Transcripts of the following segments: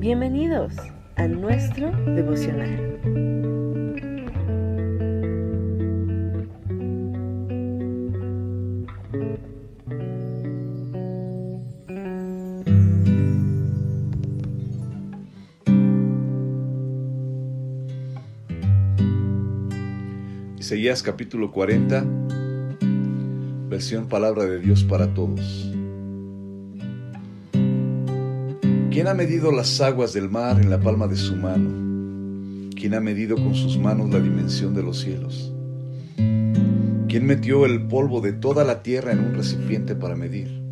Bienvenidos a nuestro devocional. Isaías capítulo 40, versión palabra de Dios para todos. ¿Quién ha medido las aguas del mar en la palma de su mano? ¿Quién ha medido con sus manos la dimensión de los cielos? ¿Quién metió el polvo de toda la tierra en un recipiente para medir?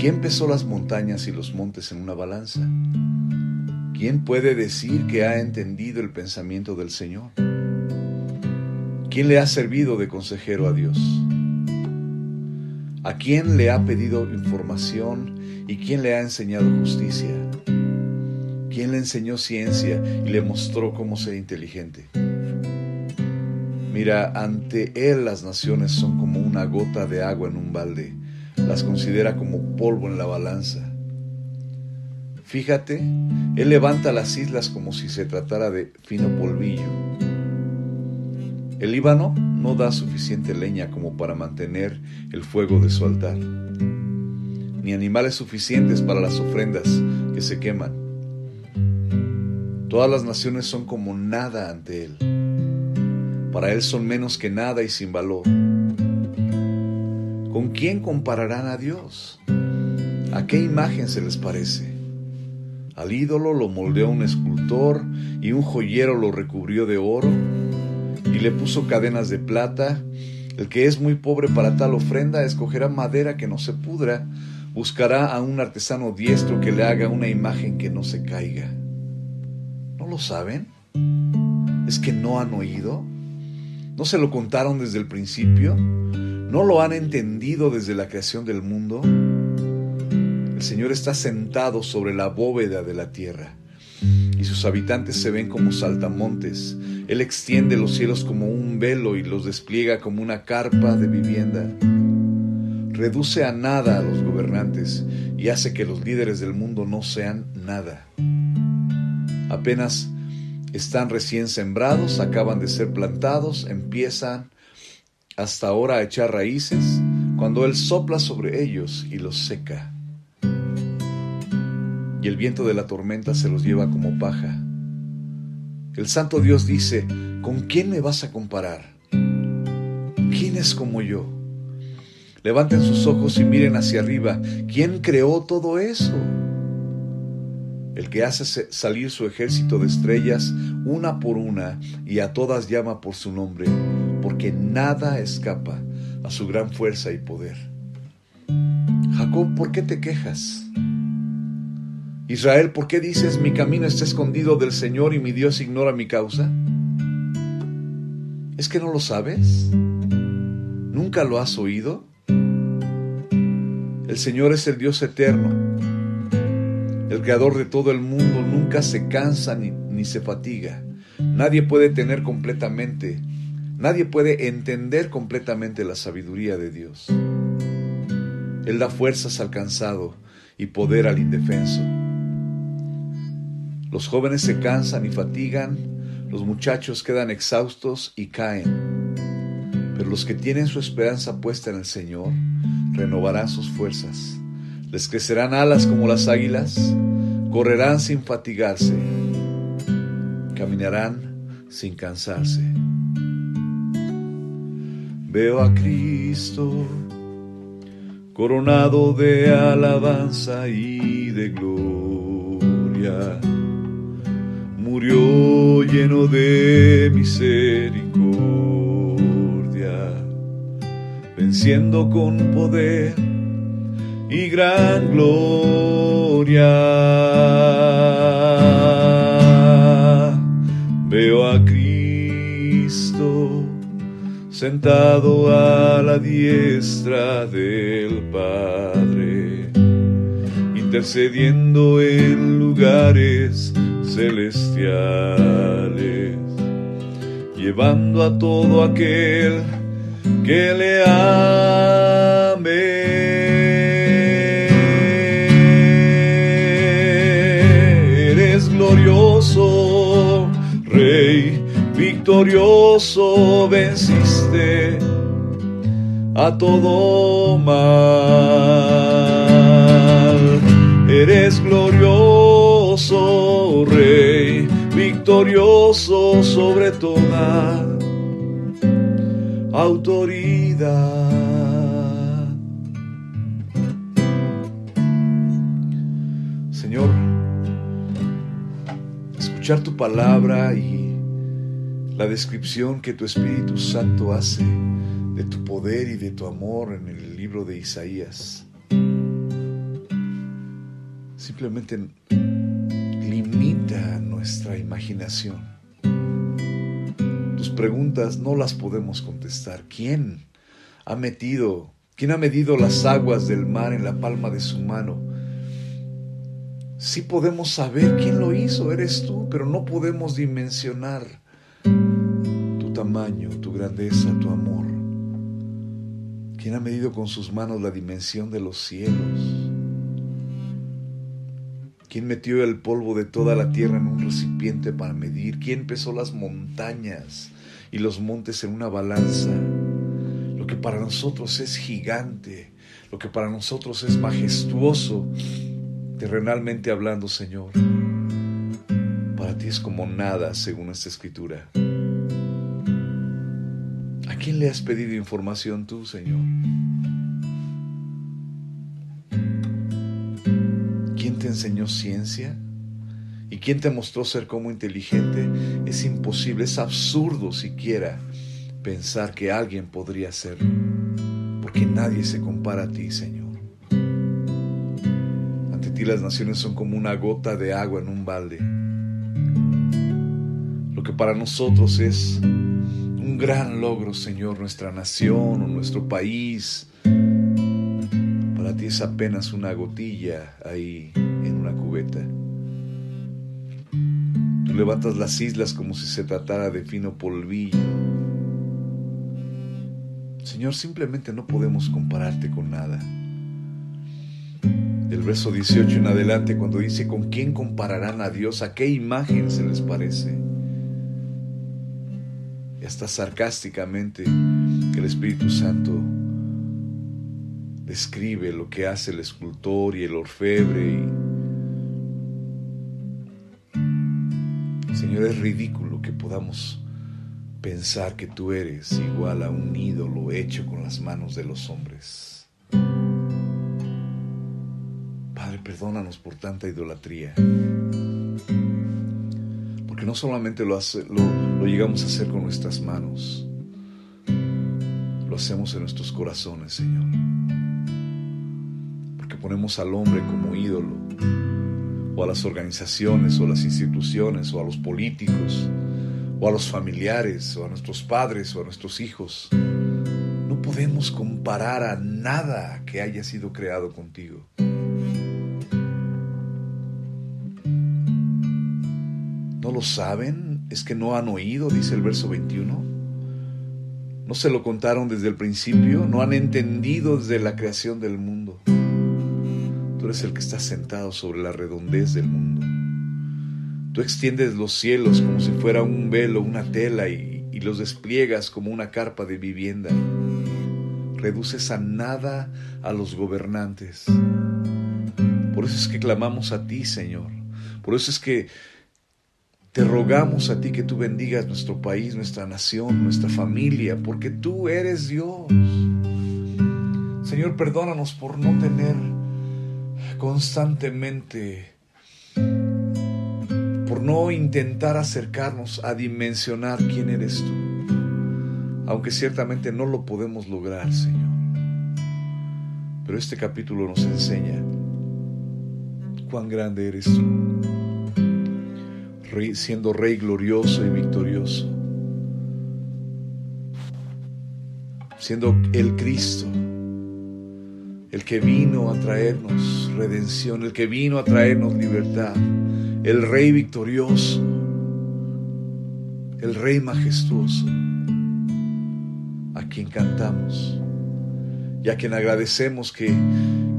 ¿Quién pesó las montañas y los montes en una balanza? ¿Quién puede decir que ha entendido el pensamiento del Señor? ¿Quién le ha servido de consejero a Dios? ¿A quién le ha pedido información y quién le ha enseñado justicia? ¿Quién le enseñó ciencia y le mostró cómo ser inteligente? Mira, ante él las naciones son como una gota de agua en un balde, las considera como polvo en la balanza. Fíjate, él levanta las islas como si se tratara de fino polvillo el Líbano no da suficiente leña como para mantener el fuego de su altar, ni animales suficientes para las ofrendas que se queman. Todas las naciones son como nada ante Él. Para Él son menos que nada y sin valor. ¿Con quién compararán a Dios? ¿A qué imagen se les parece? Al ídolo lo moldeó un escultor y un joyero lo recubrió de oro y le puso cadenas de plata. El que es muy pobre para tal ofrenda escogerá madera que no se pudra, buscará a un artesano diestro que le haga una imagen que no se caiga. ¿No lo saben? ¿Es que no han oído? ¿No se lo contaron desde el principio? ¿No lo han entendido desde la creación del mundo? El Señor está sentado sobre la bóveda de la tierra y sus habitantes se ven como saltamontes. Él extiende los cielos como un velo y los despliega como una carpa de vivienda. Reduce a nada a los gobernantes y hace que los líderes del mundo no sean nada. Apenas están recién sembrados, acaban de ser plantados, empiezan hasta ahora a echar raíces, cuando Él sopla sobre ellos y los seca y el viento de la tormenta se los lleva como paja. El Santo Dios dice, ¿con quién me vas a comparar? ¿Quién es como yo? Levanten sus ojos y miren hacia arriba. ¿Quién creó todo eso? El que hace salir su ejército de estrellas una por una y a todas llama por su nombre, porque nada escapa a su gran fuerza y poder. Jacob, ¿por qué te quejas? Israel, ¿por qué dices mi camino está escondido del Señor y mi Dios ignora mi causa? ¿Es que no lo sabes? ¿Nunca lo has oído? El Señor es el Dios eterno. El creador de todo el mundo nunca se cansa ni, ni se fatiga. Nadie puede tener completamente, nadie puede entender completamente la sabiduría de Dios. Él da fuerzas al cansado y poder al indefenso. Los jóvenes se cansan y fatigan, los muchachos quedan exhaustos y caen. Pero los que tienen su esperanza puesta en el Señor renovarán sus fuerzas. Les crecerán alas como las águilas, correrán sin fatigarse, caminarán sin cansarse. Veo a Cristo coronado de alabanza y de gloria murió lleno de misericordia, venciendo con poder y gran gloria. Veo a Cristo sentado a la diestra del Padre, intercediendo en lugares celestiales, llevando a todo aquel que le ame. Eres glorioso, Rey, victorioso, venciste a todo mal. Eres glorioso, Rey, victorioso sobre toda autoridad. Señor, escuchar tu palabra y la descripción que tu Espíritu Santo hace de tu poder y de tu amor en el libro de Isaías. Simplemente limita nuestra imaginación. Preguntas no las podemos contestar. ¿Quién ha metido, quién ha medido las aguas del mar en la palma de su mano? Sí podemos saber quién lo hizo, eres tú, pero no podemos dimensionar tu tamaño, tu grandeza, tu amor. ¿Quién ha medido con sus manos la dimensión de los cielos? ¿Quién metió el polvo de toda la tierra en un recipiente para medir? ¿Quién pesó las montañas y los montes en una balanza? Lo que para nosotros es gigante, lo que para nosotros es majestuoso, terrenalmente hablando, Señor, para ti es como nada según esta escritura. ¿A quién le has pedido información tú, Señor? ¿Quién te enseñó ciencia? ¿Y quién te mostró ser como inteligente? Es imposible, es absurdo siquiera pensar que alguien podría hacerlo, porque nadie se compara a ti, Señor. Ante ti las naciones son como una gota de agua en un balde. Lo que para nosotros es un gran logro, Señor, nuestra nación o nuestro país. Para ti es apenas una gotilla ahí en una cubeta. Tú levantas las islas como si se tratara de fino polvillo. Señor, simplemente no podemos compararte con nada. El verso 18 en adelante, cuando dice, ¿con quién compararán a Dios? ¿A qué imagen se les parece? hasta sarcásticamente el Espíritu Santo describe lo que hace el escultor y el orfebre. Señor, es ridículo que podamos pensar que tú eres igual a un ídolo hecho con las manos de los hombres. Padre, perdónanos por tanta idolatría no solamente lo, lo, llegamos a hacer con nuestras manos, lo hacemos en nuestros corazones, Señor. Porque ponemos al hombre como ídolo, o a las organizaciones, o a las instituciones, o a los políticos, o a los familiares, o a nuestros padres, o a nuestros hijos. No podemos comparar a nada que haya sido creado contigo. ¿No lo saben? ¿Es que no han oído? Dice el verso 21. ¿No se lo contaron desde el principio? ¿No han entendido desde la creación del mundo? Tú eres el que está sentado sobre la redondez del mundo. Tú extiendes los cielos como si fuera un velo, una tela y, y los despliegas como una carpa de vivienda. Reduces a nada a los gobernantes. Por eso es que clamamos a ti, Señor. Por eso es que te rogamos a ti que tú bendigas nuestro país, nuestra nación, nuestra familia, porque tú eres Dios. Señor, perdónanos por no tener constantemente, por no intentar acercarnos a dimensionar quién eres tú, aunque ciertamente no lo podemos lograr, Señor. Pero este capítulo nos enseña cuán grande eres tú siendo Rey glorioso y victorioso, siendo el Cristo, el que vino a traernos redención, el que vino a traernos libertad, el Rey victorioso, el Rey majestuoso, a quien cantamos y a quien agradecemos que,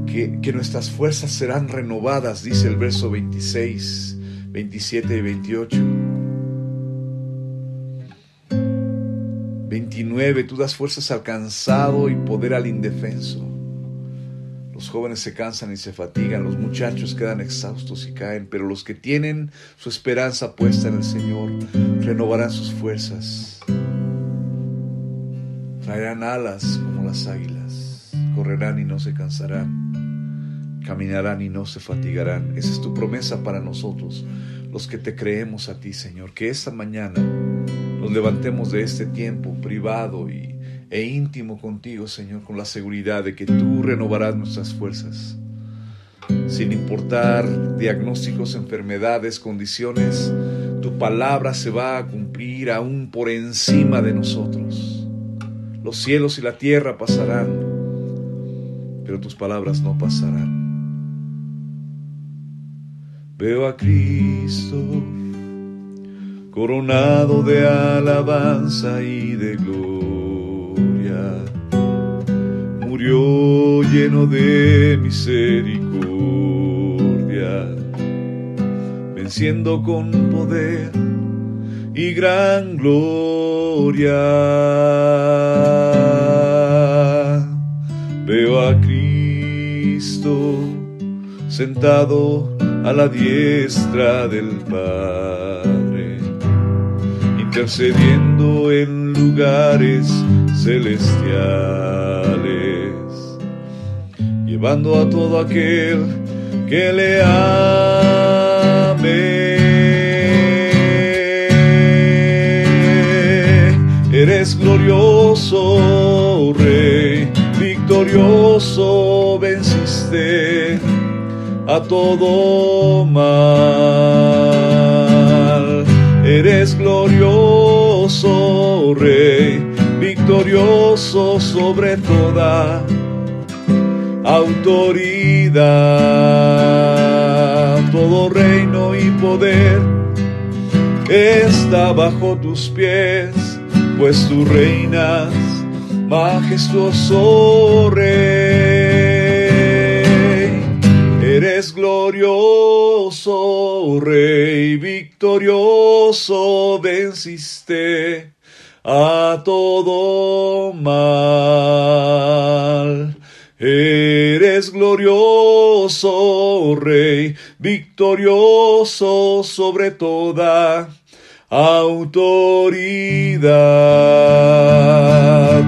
que, nuestras fuerzas serán renovadas, dice el verso 26 27 y 28. 29, tú das fuerzas al cansado y poder al indefenso. Los jóvenes se cansan y se fatigan, los muchachos quedan exhaustos y caen, pero los que tienen su esperanza puesta en el Señor renovarán sus fuerzas. Traerán alas como las águilas, correrán y no se cansarán, caminarán y no se fatigarán. Esa es tu promesa para nosotros, los que te creemos a ti, Señor, que esta mañana nos levantemos de este tiempo privado y e íntimo contigo, Señor, con la seguridad de que tú renovarás nuestras fuerzas. Sin importar diagnósticos, enfermedades, condiciones, tu palabra se va a cumplir aún por encima de nosotros. Los cielos y la tierra pasarán, pero tus palabras no pasarán. Veo a Cristo coronado de alabanza y de gloria murió lleno de misericordia, venciendo con poder y gran gloria. Veo a Cristo sentado a la diestra del Padre, intercediendo en lugares celestiales, llevando a todo aquel que le ame. Eres glorioso, Rey, victorioso, venciste a todo mal. Eres glorioso, Rey, victorioso sobre toda autoridad. Todo reino y poder está bajo tus pies, pues tú reinas, majestuoso rey. Eres glorioso, rey, victorioso, venciste a todo mal. Eres glorioso, Rey, victorioso sobre toda autoridad.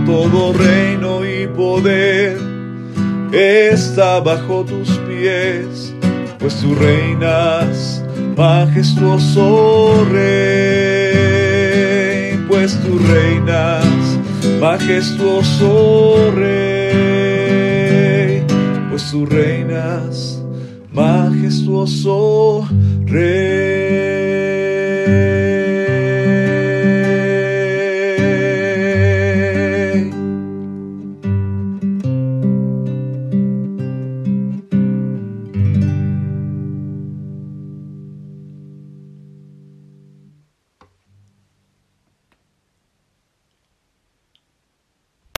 Todo reino y poder está bajo tus pues tú reinas, majestuoso Rey, pues tú reinas, majestuoso Rey, pues tú reinas, majestuoso Rey.